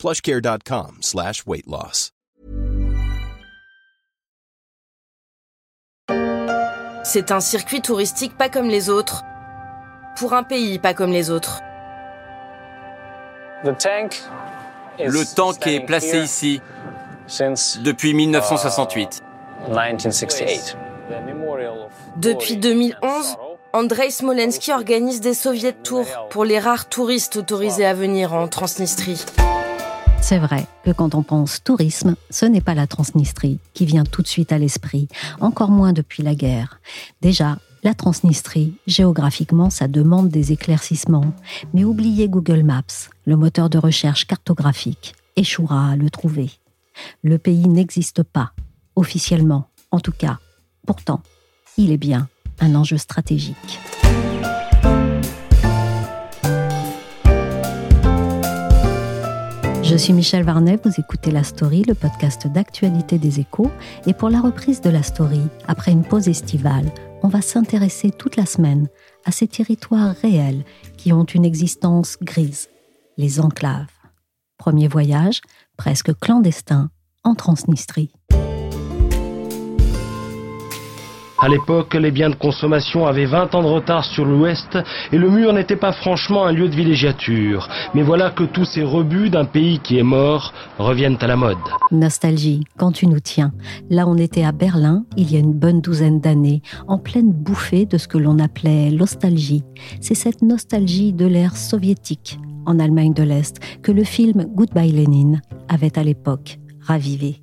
plushcare.com slash weight loss. C'est un circuit touristique pas comme les autres, pour un pays pas comme les autres. Le tank est placé ici depuis 1968. Depuis 2011, Andrei Smolensky organise des Soviet Tours pour les rares touristes autorisés à venir en Transnistrie. C'est vrai que quand on pense tourisme, ce n'est pas la Transnistrie qui vient tout de suite à l'esprit, encore moins depuis la guerre. Déjà, la Transnistrie, géographiquement, ça demande des éclaircissements. Mais oubliez Google Maps, le moteur de recherche cartographique, échouera à le trouver. Le pays n'existe pas, officiellement, en tout cas. Pourtant, il est bien un enjeu stratégique. Je suis Michel Varnet, vous écoutez La Story, le podcast d'actualité des échos. Et pour la reprise de La Story, après une pause estivale, on va s'intéresser toute la semaine à ces territoires réels qui ont une existence grise, les enclaves. Premier voyage, presque clandestin, en Transnistrie. À l'époque, les biens de consommation avaient 20 ans de retard sur l'Ouest et le mur n'était pas franchement un lieu de villégiature. Mais voilà que tous ces rebuts d'un pays qui est mort reviennent à la mode. Nostalgie, quand tu nous tiens. Là, on était à Berlin il y a une bonne douzaine d'années, en pleine bouffée de ce que l'on appelait l'ostalgie. C'est cette nostalgie de l'ère soviétique en Allemagne de l'Est que le film Goodbye Lenin avait à l'époque ravivé.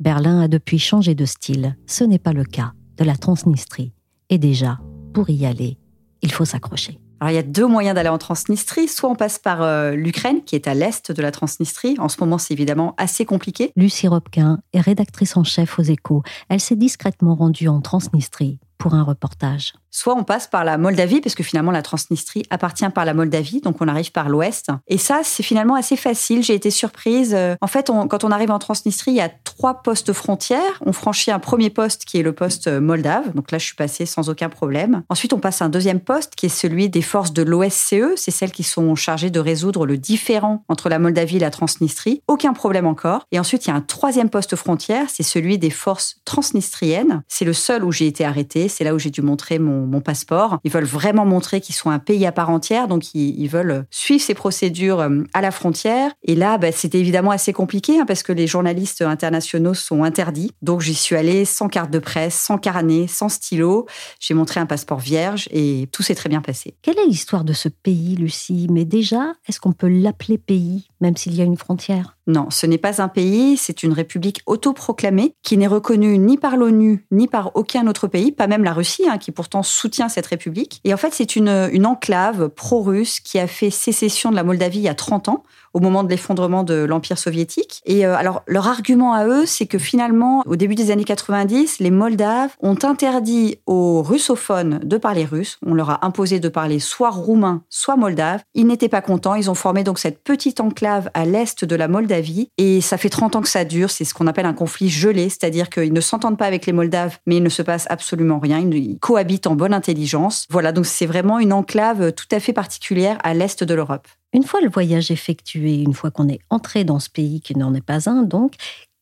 Berlin a depuis changé de style. Ce n'est pas le cas de la Transnistrie. Et déjà, pour y aller, il faut s'accrocher. Alors il y a deux moyens d'aller en Transnistrie. Soit on passe par euh, l'Ukraine, qui est à l'est de la Transnistrie. En ce moment, c'est évidemment assez compliqué. Lucie Robquin est rédactrice en chef aux échos. Elle s'est discrètement rendue en Transnistrie pour un reportage. Soit on passe par la Moldavie, parce que finalement la Transnistrie appartient par la Moldavie, donc on arrive par l'ouest. Et ça, c'est finalement assez facile. J'ai été surprise. Euh, en fait, quand on arrive en Transnistrie, il y a trois postes frontières. On franchit un premier poste qui est le poste euh, moldave. Donc là, je suis passée sans aucun problème. Ensuite, on passe à un deuxième poste qui est celui des forces de l'OSCE. C'est celles qui sont chargées de résoudre le différent entre la Moldavie et la Transnistrie. Aucun problème encore. Et ensuite, il y a un troisième poste frontière. C'est celui des forces transnistriennes. C'est le seul où j'ai été arrêtée. C'est là où j'ai dû montrer mon passeport. Ils veulent vraiment montrer qu'ils sont un pays à part entière, donc ils, veulent suivre ces procédures euh, à la frontière. Et là, bah, c'était évidemment assez compliqué hein, parce que les journalistes internationaux sont interdits. Donc j'y suis allée sans carte de presse, sans carnet, sans stylo. J'ai montré un passeport vierge et tout s'est très bien passé. Quelle est l'histoire de ce pays, Lucie? Mais déjà, est-ce qu'on peut l'appeler pays, même s'il y a une frontière? Non, ce n'est pas un pays, c'est une république autoproclamée qui n'est reconnue ni par l'ONU ni par aucun autre pays, pas même la Russie, hein, qui pourtant soutient cette république. Et en fait, c'est une, enclave pro-russe qui a fait sécession de la Moldavie il y a 30 ans au moment de l'effondrement de l'Empire soviétique. Et euh, alors, leur argument à eux, c'est que finalement, au début des années 90, les Moldaves ont interdit aux russophones de parler russe. On leur a imposé de parler soit roumain, soit moldave. Ils n'étaient pas contents. Ils ont formé donc cette petite enclave à l'est de la Moldavie. Et ça fait 30 ans que ça dure. C'est ce qu'on appelle un conflit gelé, c'est-à-dire qu'ils ne s'entendent pas avec les Moldaves, mais il ne se passe absolument rien. Ils cohabitent en bonne intelligence. Voilà, donc c'est vraiment une enclave tout à fait particulière à l'est de l'Europe. Une fois le voyage effectué, une fois qu'on est entré dans ce pays qui n'en est pas un, donc,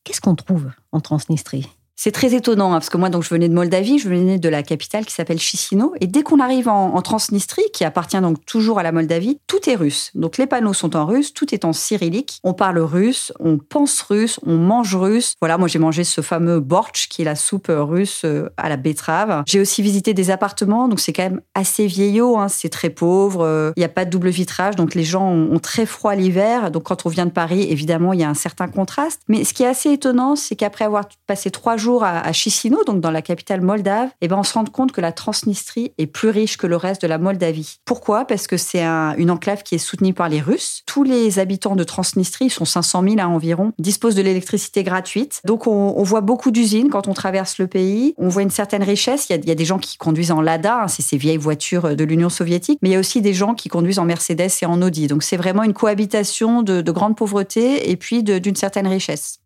qu'est-ce qu'on trouve en Transnistrie? C'est très étonnant, hein, parce que moi, donc, je venais de Moldavie, je venais de la capitale qui s'appelle Chisinau. Et dès qu'on arrive en, Transnistrie, qui appartient donc toujours à la Moldavie, tout est russe. Donc les panneaux sont en russe, tout est en cyrillique. On parle russe, on pense russe, on mange russe. Voilà, moi j'ai mangé ce fameux borch, qui est la soupe russe euh, à la betterave. J'ai aussi visité des appartements, donc c'est quand même assez vieillot, hein, c'est très pauvre. Euh, il n'y a pas de double vitrage, donc les gens ont, ont très froid l'hiver. Donc quand on vient de Paris, évidemment, il y a un certain contraste. Mais ce qui est assez étonnant, c'est qu'après avoir passé trois jours jour à, Chisinau, donc dans la capitale moldave, eh ben on se rend compte que la Transnistrie est plus riche que le reste de la Moldavie. Pourquoi? Parce que c'est une enclave qui est soutenue par les Russes. Tous les habitants de Transnistrie, ils sont 500 000 à environ, disposent de l'électricité gratuite. Donc on, voit beaucoup d'usines quand on traverse le pays. On voit une certaine richesse. Il y a, des gens qui conduisent en Lada, hein, c'est ces vieilles voitures de l'Union soviétique, mais il y a aussi des gens qui conduisent en Mercedes et en Audi. Donc c'est vraiment une cohabitation de grande pauvreté et puis d'une certaine richesse.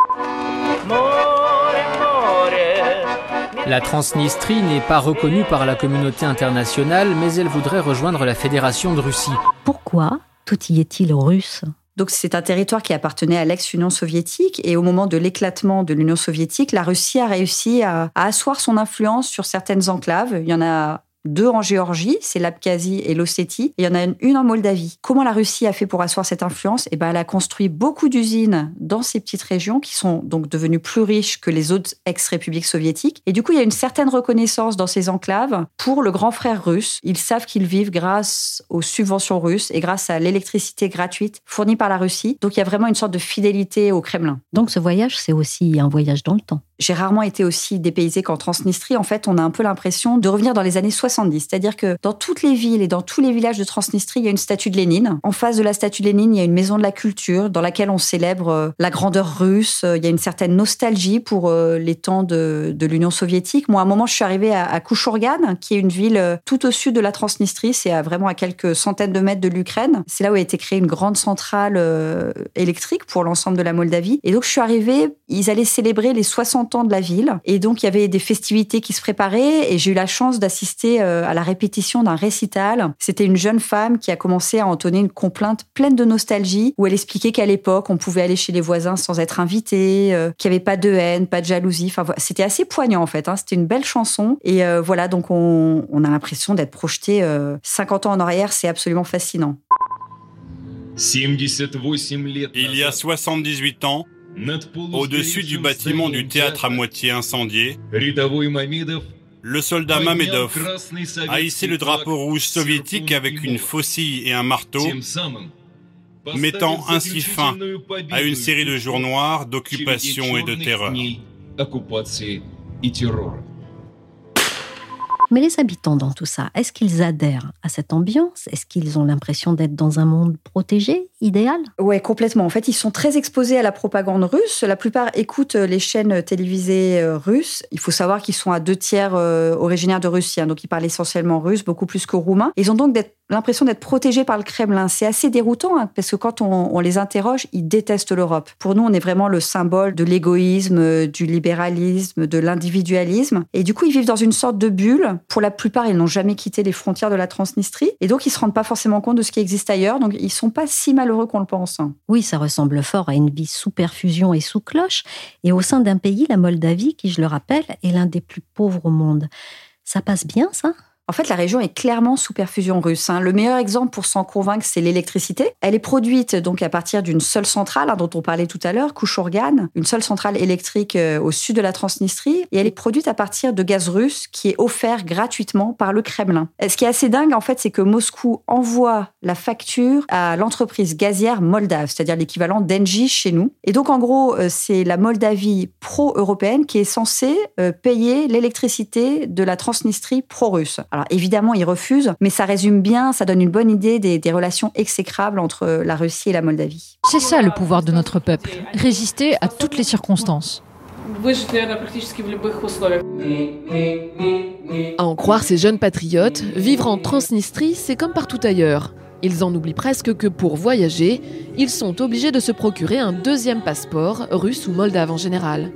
La Transnistrie n'est pas reconnue par la communauté internationale, mais elle voudrait rejoindre la Fédération de Russie. Pourquoi tout y est-il russe? Donc c'est un territoire qui appartenait à l'ex-Union soviétique et au moment de l'éclatement de l'Union soviétique, la Russie a réussi à, à, asseoir son influence sur certaines enclaves. Il y en a deux en Géorgie, c'est l'Abkhazie et l'Ossétie. Il y en a une en Moldavie. Comment la Russie a fait pour asseoir cette influence? Eh ben, elle a construit beaucoup d'usines dans ces petites régions qui sont donc devenues plus riches que les autres ex-républiques soviétiques. Et du coup, il y a une certaine reconnaissance dans ces enclaves pour le grand frère russe. Ils savent qu'ils vivent grâce aux subventions russes et grâce à l'électricité gratuite fournie par la Russie. Donc, il y a vraiment une sorte de fidélité au Kremlin. Donc, ce voyage, c'est aussi un voyage dans le temps. J'ai rarement été aussi dépaysée qu'en Transnistrie. En fait, on a un peu l'impression de revenir dans les années 70. C'est-à-dire que dans toutes les villes et dans tous les villages de Transnistrie, il y a une statue de Lénine. En face de la statue de Lénine, il y a une maison de la culture dans laquelle on célèbre euh, la grandeur russe. Il y a une certaine nostalgie pour euh, les temps de, l'Union soviétique. Moi, à un moment, je suis arrivée à, à qui est une ville euh, tout au sud de la Transnistrie. C'est vraiment à quelques centaines de mètres de l'Ukraine. C'est là où a été créée une grande centrale électrique pour l'ensemble de la Moldavie. Et donc, je suis arrivée, ils allaient célébrer les 60 de la ville. Et donc, il y avait des festivités qui se préparaient et j'ai eu la chance d'assister euh, à la répétition d'un récital. C'était une jeune femme qui a commencé à entonner une complainte pleine de nostalgie où elle expliquait qu'à l'époque, on pouvait aller chez les voisins sans être invité, euh, qu'il n'y avait pas de haine, pas de jalousie. Enfin, c'était assez poignant en fait. Hein. C'était une belle chanson. Et euh, voilà, donc on, on a l'impression d'être projeté 50 ans en arrière. C'est absolument fascinant. Il y a 78 ans, au-dessus du bâtiment du théâtre à moitié incendié, le soldat Mamedov a hissé le drapeau rouge soviétique avec une faucille et un marteau, mettant ainsi fin à une série de jours noirs d'occupation et de terreur. Mais les habitants dans tout ça, est-ce qu'ils adhèrent à cette ambiance? Est-ce qu'ils ont l'impression d'être dans un monde protégé, idéal? Oui, complètement. En fait, ils sont très exposés à la propagande russe. La plupart écoutent les chaînes télévisées euh, russes. Il faut savoir qu'ils sont à deux tiers euh, originaires de Russie, hein. donc ils parlent essentiellement russe, beaucoup plus que roumain. Ils ont donc l'impression d'être protégés par le Kremlin. C'est assez déroutant hein, parce que quand on, les interroge, ils détestent l'Europe. Pour nous, on est vraiment le symbole de l'égoïsme, du libéralisme, de l'individualisme. Et du coup, ils vivent dans une sorte de bulle pour la plupart, ils n'ont jamais quitté les frontières de la Transnistrie et donc ils se rendent pas forcément compte de ce qui existe ailleurs. Donc ils sont pas si malheureux qu'on le pense. Oui, ça ressemble fort à une vie sous perfusion et sous cloche et au sein d'un pays, la Moldavie, qui je le rappelle, est l'un des plus pauvres au monde. Ça passe bien, ça? En fait, la région est clairement sous perfusion russe. Hein. Le meilleur exemple pour s'en convaincre, c'est l'électricité. Elle est produite donc à partir d'une seule centrale hein, dont on parlait tout à l'heure, Kouchourgan, une seule centrale électrique euh, au sud de la Transnistrie, et elle est produite à partir de gaz russe qui est offert gratuitement par le Kremlin. Ce qui est assez dingue, en fait, c'est que Moscou envoie la facture à l'entreprise gazière moldave, c'est-à-dire l'équivalent d'Engie chez nous. Et donc, en gros, euh, c'est la Moldavie pro-européenne qui est censée euh, payer l'électricité de la Transnistrie pro-russe. Alors évidemment, ils refusent, mais ça résume bien, ça donne une bonne idée des, des relations exécrables entre la Russie et la Moldavie. C'est ça le pouvoir de notre peuple, résister à toutes les circonstances. À en croire ces jeunes patriotes, vivre en Transnistrie, c'est comme partout ailleurs. Ils en oublient presque que pour voyager, ils sont obligés de se procurer un deuxième passeport, russe ou moldave en général.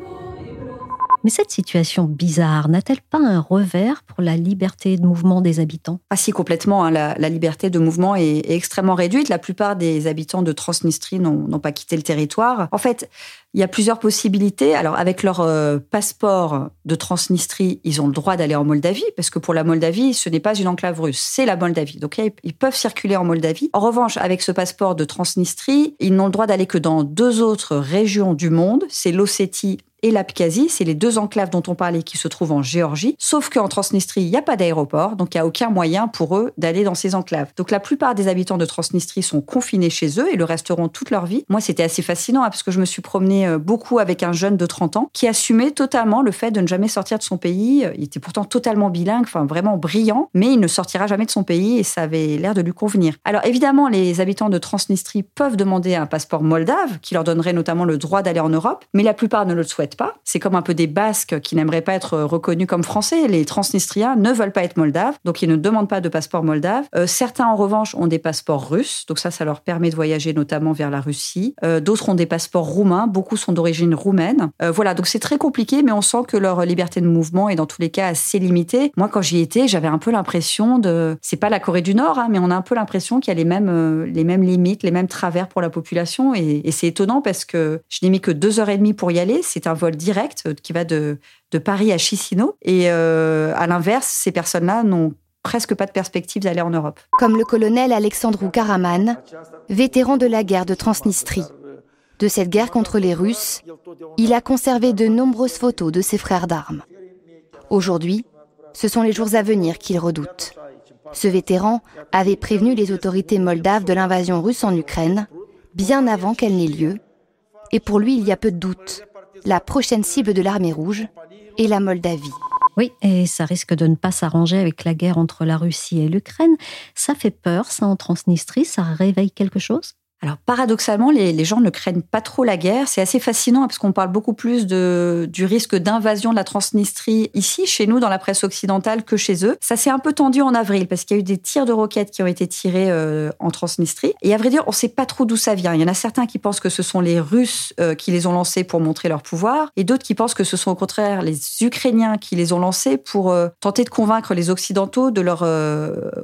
Mais cette situation bizarre n'a-t-elle pas un revers pour la liberté de mouvement des habitants? Ah si, complètement. Hein. La, liberté de mouvement est, extrêmement réduite. La plupart des habitants de Transnistrie n'ont pas quitté le territoire. En fait, il y a plusieurs possibilités. Alors, avec leur euh, passeport de Transnistrie, ils ont le droit d'aller en Moldavie, parce que pour la Moldavie, ce n'est pas une enclave russe, c'est la Moldavie. Donc, ils peuvent circuler en Moldavie. En revanche, avec ce passeport de Transnistrie, ils n'ont le droit d'aller que dans deux autres régions du monde, c'est l'Ossétie et l'Abkhazie. C'est les deux enclaves dont on parlait qui se trouvent en Géorgie. Sauf qu'en Transnistrie, il n'y a pas d'aéroport, donc il n'y a aucun moyen pour eux d'aller dans ces enclaves. Donc la plupart des habitants de Transnistrie sont confinés chez eux et le resteront toute leur vie. Moi, c'était assez fascinant hein, parce que je me suis promenée euh, beaucoup avec un jeune de 30 ans qui assumait totalement le fait de ne jamais sortir de son pays. Il était pourtant totalement bilingue, enfin vraiment brillant, mais il ne sortira jamais de son pays et ça avait l'air de lui convenir. Alors évidemment, les habitants de Transnistrie peuvent demander un passeport moldave qui leur donnerait notamment le droit d'aller en Europe, mais la plupart ne le souhaitent pas. C'est comme un peu des Basques qui n'aimeraient pas être reconnus comme français. Les Transnistriens ne veulent pas être moldaves, donc ils ne demandent pas de passeport moldave. Euh, certains, en revanche, ont des passeports russes, donc ça, ça leur permet de voyager notamment vers la Russie. Euh, d'autres ont des passeports roumains, beaucoup sont d'origine roumaine. Euh, voilà, donc c'est très compliqué, mais on sent que leur liberté de mouvement est dans tous les cas assez limitée. Moi, quand j'y étais, j'avais un peu l'impression de, c'est pas la Corée du Nord, hein, mais on a un peu l'impression qu'il y a les mêmes, les mêmes limites, les mêmes travers pour la population, et, et c'est étonnant parce que je n'ai mis que deux heures et demie pour y aller. C'est un vol direct qui va de, Paris à Chisinau, et à l'inverse, ces personnes-là n'ont presque pas de perspective d'aller en Europe. Comme le colonel Alexandru Karaman, vétéran de la guerre de Transnistrie. De cette guerre contre les Russes, il a conservé de nombreuses photos de ses frères d'armes. Aujourd'hui, ce sont les jours à venir qu'il redoute. Ce vétéran avait prévenu les autorités moldaves de l'invasion russe en Ukraine, bien avant qu'elle n'ait lieu, et pour lui il y a peu de doute, la prochaine cible de l'armée rouge est la Moldavie. Oui, et ça risque de ne pas s'arranger avec la guerre entre la Russie et l'Ukraine. Ça fait peur, ça, en Transnistrie, ça réveille quelque chose? Alors paradoxalement, les, gens ne craignent pas trop la guerre. C'est assez fascinant parce qu'on parle beaucoup plus de, du risque d'invasion de la Transnistrie ici, chez nous, dans la presse occidentale, que chez eux. Ça s'est un peu tendu en avril parce qu'il y a eu des tirs de roquettes qui ont été tirés euh, en Transnistrie. Et à vrai dire, on ne sait pas trop d'où ça vient. Il y en a certains qui pensent que ce sont les Russes euh, qui les ont lancés pour montrer leur pouvoir et d'autres qui pensent que ce sont au contraire les Ukrainiens qui les ont lancés pour euh, tenter de convaincre les Occidentaux de leur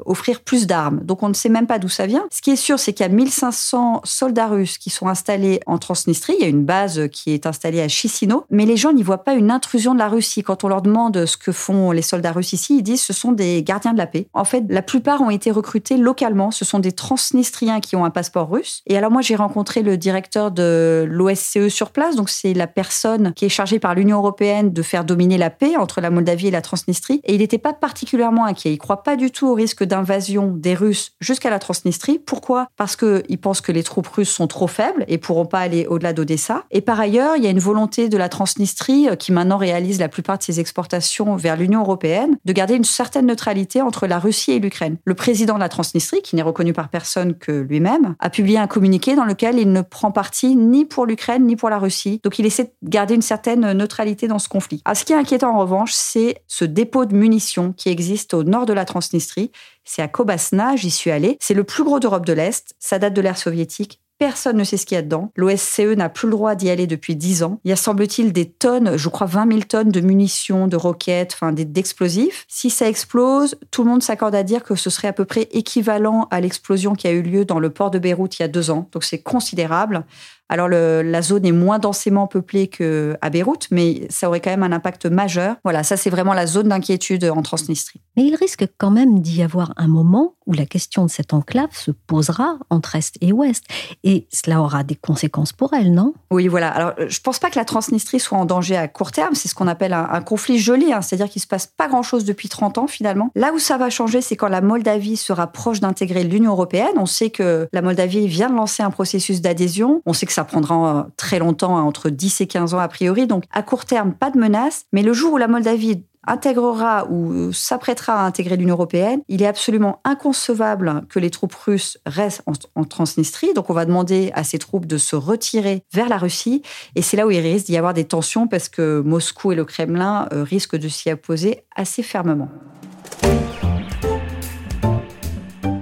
offrir plus d'armes. Donc on ne sait même pas d'où ça vient. Ce qui est sûr, c'est qu'il y a 1500 soldats russes qui sont installés en Transnistrie. Il y a une base qui est installée à Chisinau, mais les gens n'y voient pas une intrusion de la Russie. Quand on leur demande ce que font les soldats russes ici, ils disent ce sont des gardiens de la paix. En fait, la plupart ont été recrutés localement. Ce sont des Transnistriens qui ont un passeport russe. Et alors moi, j'ai rencontré le directeur de l'OSCE sur place. Donc c'est la personne qui est chargée par l'Union européenne de faire dominer la paix entre la Moldavie et la Transnistrie. Et il n'était pas particulièrement inquiet. Il croit pas du tout au risque d'invasion des Russes jusqu'à la Transnistrie. Pourquoi? Parce qu'il pense que les troupes russes sont trop faibles et pourront pas aller au-delà d'Odessa. Et par ailleurs, il y a une volonté de la Transnistrie, euh, qui maintenant réalise la plupart de ses exportations vers l'Union européenne, de garder une certaine neutralité entre la Russie et l'Ukraine. Le président de la Transnistrie, qui n'est reconnu par personne que lui-même, a publié un communiqué dans lequel il ne prend parti ni pour l'Ukraine ni pour la Russie. Donc il essaie de garder une certaine neutralité dans ce conflit. Alors, ce qui est inquiétant en revanche, c'est ce dépôt de munitions qui existe au nord de la Transnistrie. C'est à Kobasna, j'y suis allée. C'est le plus gros d'Europe de l'Est. Ça date de l'ère soviétique. Personne ne sait ce qu'il y a dedans. L'OSCE n'a plus le droit d'y aller depuis 10 ans. Il y a, semble-t-il, des tonnes, je crois 20 000 tonnes de munitions, de roquettes, enfin d'explosifs. Si ça explose, tout le monde s'accorde à dire que ce serait à peu près équivalent à l'explosion qui a eu lieu dans le port de Beyrouth il y a deux ans. Donc c'est considérable. Alors la zone est moins densément peuplée qu'à Beyrouth, mais ça aurait quand même un impact majeur. Voilà, ça c'est vraiment la zone d'inquiétude en Transnistrie. Mais il risque quand même d'y avoir un moment où la question de cette enclave se posera entre Est et Ouest. Et cela aura des conséquences pour elle, non? Oui, voilà. Alors je pense pas que la Transnistrie soit en danger à court terme. C'est ce qu'on appelle un, conflit gelé, hein. c'est-à-dire qu'il se passe pas grand-chose depuis 30 ans finalement. Là où ça va changer, c'est quand la Moldavie sera proche d'intégrer l'Union européenne. On sait que la Moldavie vient de lancer un processus d'adhésion. On sait que ça prendra euh, très longtemps, hein, entre 10 et 15 ans a priori. Donc à court terme, pas de menace. Mais le jour où la Moldavie intégrera ou s'apprêtera à intégrer l'Union européenne, il est absolument inconcevable que les troupes russes restent en, Transnistrie. Donc on va demander à ces troupes de se retirer vers la Russie. Et c'est là où il risque d'y avoir des tensions parce que Moscou et le Kremlin euh, risquent de s'y opposer assez fermement.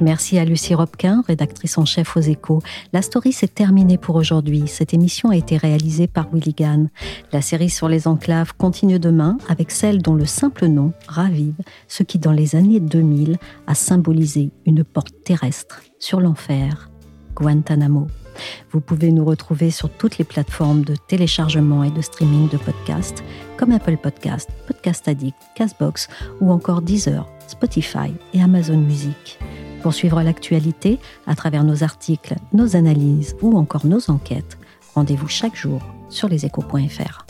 Merci à Lucie Robquin, rédactrice en chef aux échos. La story s'est terminée pour aujourd'hui. Cette émission a été réalisée par Willy. La série sur les enclaves continue demain avec celle dont le simple nom ravive ce qui, dans les années 2000, a symbolisé une porte terrestre sur l'enfer, Guantanamo. Vous pouvez nous retrouver sur toutes les plateformes de téléchargement et de streaming de podcasts, comme Apple Podcast, Podcast Addict, Castbox ou encore Deezer, Spotify et Amazon Music. Pour suivre l'actualité à travers nos articles, nos analyses ou encore nos enquêtes, rendez-vous chaque jour sur leséchos.fr.